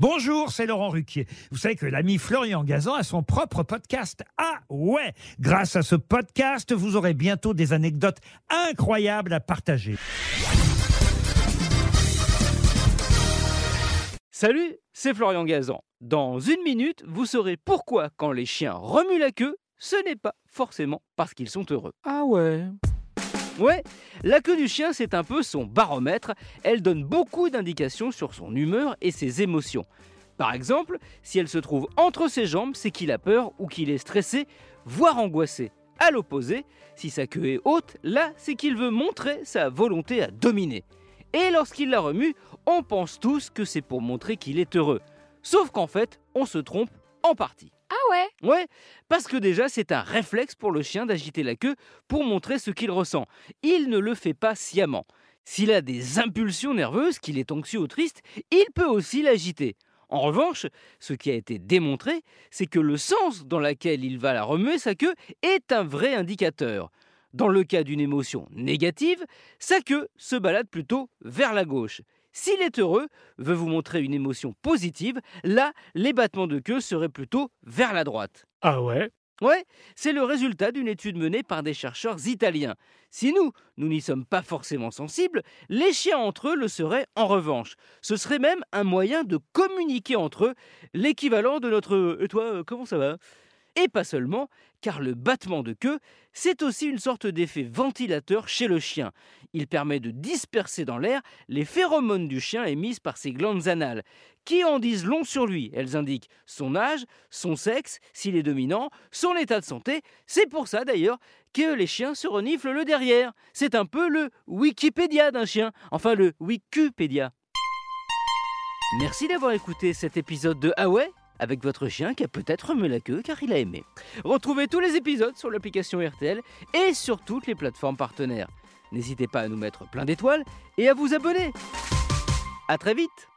Bonjour, c'est Laurent Ruquier. Vous savez que l'ami Florian Gazan a son propre podcast. Ah ouais Grâce à ce podcast, vous aurez bientôt des anecdotes incroyables à partager. Salut, c'est Florian Gazan. Dans une minute, vous saurez pourquoi quand les chiens remuent la queue, ce n'est pas forcément parce qu'ils sont heureux. Ah ouais Ouais, la queue du chien, c'est un peu son baromètre. Elle donne beaucoup d'indications sur son humeur et ses émotions. Par exemple, si elle se trouve entre ses jambes, c'est qu'il a peur ou qu'il est stressé, voire angoissé. À l'opposé, si sa queue est haute, là, c'est qu'il veut montrer sa volonté à dominer. Et lorsqu'il la remue, on pense tous que c'est pour montrer qu'il est heureux. Sauf qu'en fait, on se trompe en partie. Ouais Ouais, parce que déjà c'est un réflexe pour le chien d'agiter la queue pour montrer ce qu'il ressent. Il ne le fait pas sciemment. S'il a des impulsions nerveuses, qu'il est anxieux ou triste, il peut aussi l'agiter. En revanche, ce qui a été démontré, c'est que le sens dans lequel il va la remuer sa queue est un vrai indicateur. Dans le cas d'une émotion négative, sa queue se balade plutôt vers la gauche. S'il est heureux, veut vous montrer une émotion positive, là, les battements de queue seraient plutôt vers la droite. Ah ouais? Ouais, c'est le résultat d'une étude menée par des chercheurs italiens. Si nous, nous n'y sommes pas forcément sensibles, les chiens entre eux le seraient en revanche. Ce serait même un moyen de communiquer entre eux, l'équivalent de notre Et toi, euh, comment ça va? Et pas seulement, car le battement de queue, c'est aussi une sorte d'effet ventilateur chez le chien. Il permet de disperser dans l'air les phéromones du chien émises par ses glandes anales, qui en disent long sur lui? Elles indiquent son âge, son sexe, s'il est dominant, son état de santé. C'est pour ça d'ailleurs que les chiens se reniflent le derrière. C'est un peu le Wikipédia d'un chien, enfin le Wikipédia. Merci d'avoir écouté cet épisode de Ah avec votre chien qui a peut-être remué la queue car il a aimé. Retrouvez tous les épisodes sur l'application RTL et sur toutes les plateformes partenaires. N'hésitez pas à nous mettre plein d'étoiles et à vous abonner. A très vite